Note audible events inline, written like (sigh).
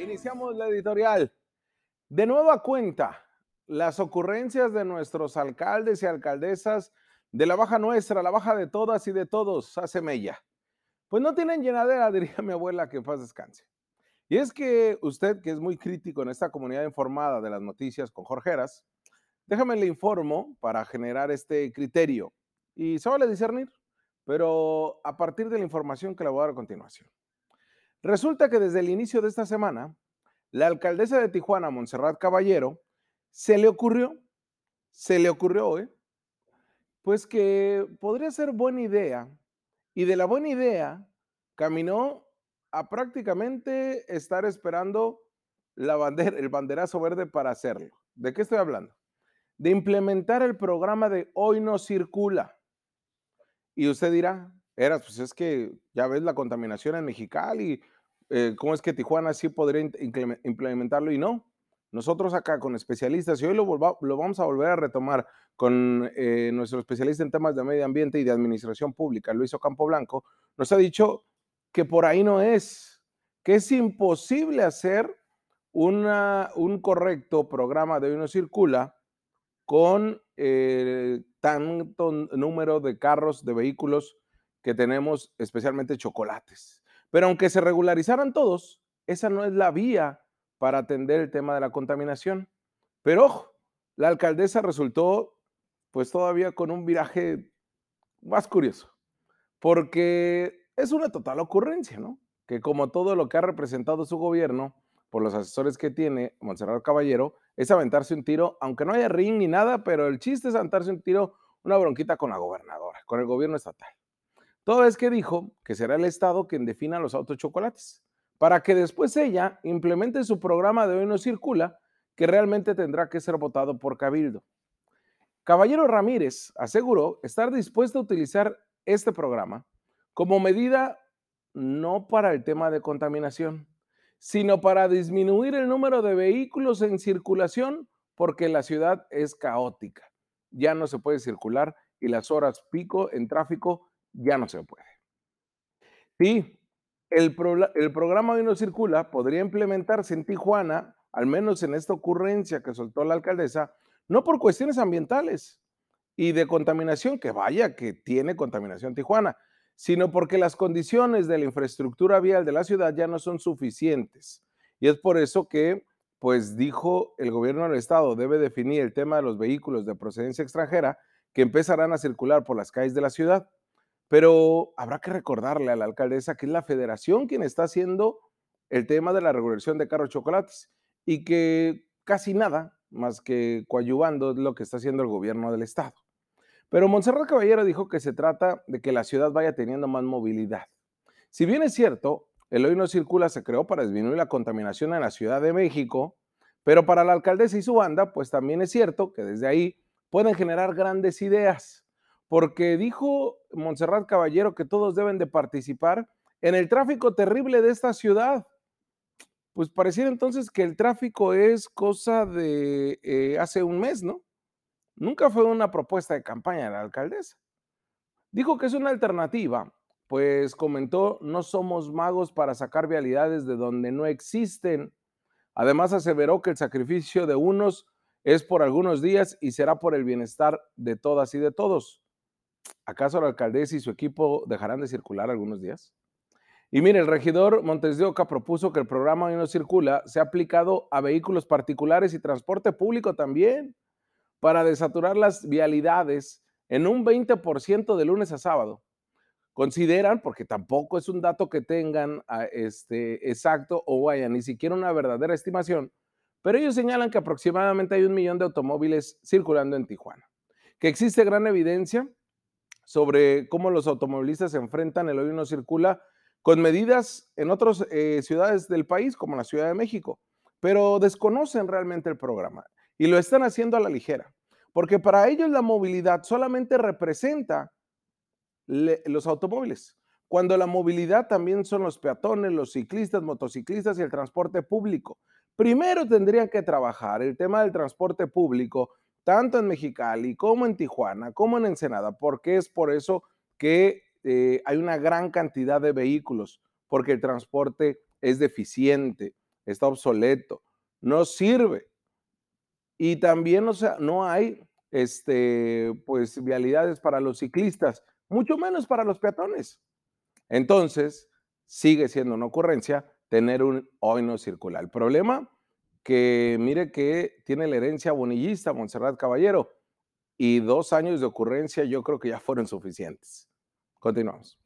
Iniciamos la editorial. De nueva cuenta, las ocurrencias de nuestros alcaldes y alcaldesas de la baja nuestra, la baja de todas y de todos, hace mella. Pues no tienen llenadera, (laughs) diría mi abuela, que paz descanse. Y es que usted, que es muy crítico en esta comunidad informada de las noticias con Jorgeras, déjame le informo para generar este criterio. Y se vale discernir, pero a partir de la información que le voy a dar a continuación. Resulta que desde el inicio de esta semana, la alcaldesa de Tijuana, Montserrat Caballero, se le ocurrió, se le ocurrió, ¿eh? pues que podría ser buena idea. Y de la buena idea caminó a prácticamente estar esperando la bandera, el banderazo verde para hacerlo. ¿De qué estoy hablando? De implementar el programa de Hoy no circula. Y usted dirá, Eras, pues es que ya ves la contaminación en Mexicali, eh, ¿cómo es que Tijuana sí podría implementarlo y no? Nosotros acá con especialistas, y hoy lo, lo vamos a volver a retomar con eh, nuestro especialista en temas de medio ambiente y de administración pública, Luis Ocampo Blanco, nos ha dicho que por ahí no es, que es imposible hacer una, un correcto programa de uno circula con eh, tanto número de carros, de vehículos que tenemos, especialmente chocolates. Pero aunque se regularizaran todos, esa no es la vía para atender el tema de la contaminación. Pero ojo, la alcaldesa resultó pues todavía con un viraje más curioso, porque es una total ocurrencia, ¿no? Que como todo lo que ha representado su gobierno, por los asesores que tiene Monserrat Caballero, es aventarse un tiro, aunque no haya ring ni nada, pero el chiste es aventarse un tiro, una bronquita con la gobernadora, con el gobierno estatal. Todo es que dijo que será el Estado quien defina los autos chocolates, para que después ella implemente su programa de hoy no circula, que realmente tendrá que ser votado por Cabildo. Caballero Ramírez aseguró estar dispuesto a utilizar este programa como medida no para el tema de contaminación, sino para disminuir el número de vehículos en circulación porque la ciudad es caótica. Ya no se puede circular y las horas pico en tráfico ya no se puede. Sí, el, el programa Hoy no circula podría implementarse en Tijuana, al menos en esta ocurrencia que soltó la alcaldesa, no por cuestiones ambientales y de contaminación, que vaya que tiene contaminación Tijuana, sino porque las condiciones de la infraestructura vial de la ciudad ya no son suficientes. Y es por eso que, pues dijo el gobierno del estado, debe definir el tema de los vehículos de procedencia extranjera que empezarán a circular por las calles de la ciudad. Pero habrá que recordarle a la alcaldesa que es la federación quien está haciendo el tema de la regulación de carros chocolates y que casi nada más que coadyuvando es lo que está haciendo el gobierno del estado. Pero Monserrat Caballero dijo que se trata de que la ciudad vaya teniendo más movilidad. Si bien es cierto, el hoy no circula se creó para disminuir la contaminación en la Ciudad de México, pero para la alcaldesa y su banda, pues también es cierto que desde ahí pueden generar grandes ideas porque dijo Montserrat Caballero que todos deben de participar en el tráfico terrible de esta ciudad. Pues pareciera entonces que el tráfico es cosa de eh, hace un mes, ¿no? Nunca fue una propuesta de campaña de la alcaldesa. Dijo que es una alternativa, pues comentó, no somos magos para sacar vialidades de donde no existen. Además aseveró que el sacrificio de unos es por algunos días y será por el bienestar de todas y de todos. ¿Acaso la alcaldesa y su equipo dejarán de circular algunos días? Y mire, el regidor Montes de Oca propuso que el programa Hoy no circula sea aplicado a vehículos particulares y transporte público también, para desaturar las vialidades en un 20% de lunes a sábado. Consideran, porque tampoco es un dato que tengan ah, este, exacto o vaya, ni siquiera una verdadera estimación, pero ellos señalan que aproximadamente hay un millón de automóviles circulando en Tijuana, que existe gran evidencia sobre cómo los automovilistas se enfrentan, el hoy no circula, con medidas en otras eh, ciudades del país, como la Ciudad de México, pero desconocen realmente el programa y lo están haciendo a la ligera, porque para ellos la movilidad solamente representa los automóviles, cuando la movilidad también son los peatones, los ciclistas, motociclistas y el transporte público. Primero tendrían que trabajar el tema del transporte público tanto en Mexicali como en Tijuana, como en Ensenada, porque es por eso que eh, hay una gran cantidad de vehículos, porque el transporte es deficiente. está obsoleto, no sirve. Y también, o sea, no hay este, pues, vialidades para los ciclistas, mucho menos para los peatones. Entonces, sigue siendo una ocurrencia tener un hoy no circular. El problema que mire que tiene la herencia bonillista Montserrat Caballero y dos años de ocurrencia yo creo que ya fueron suficientes. Continuamos.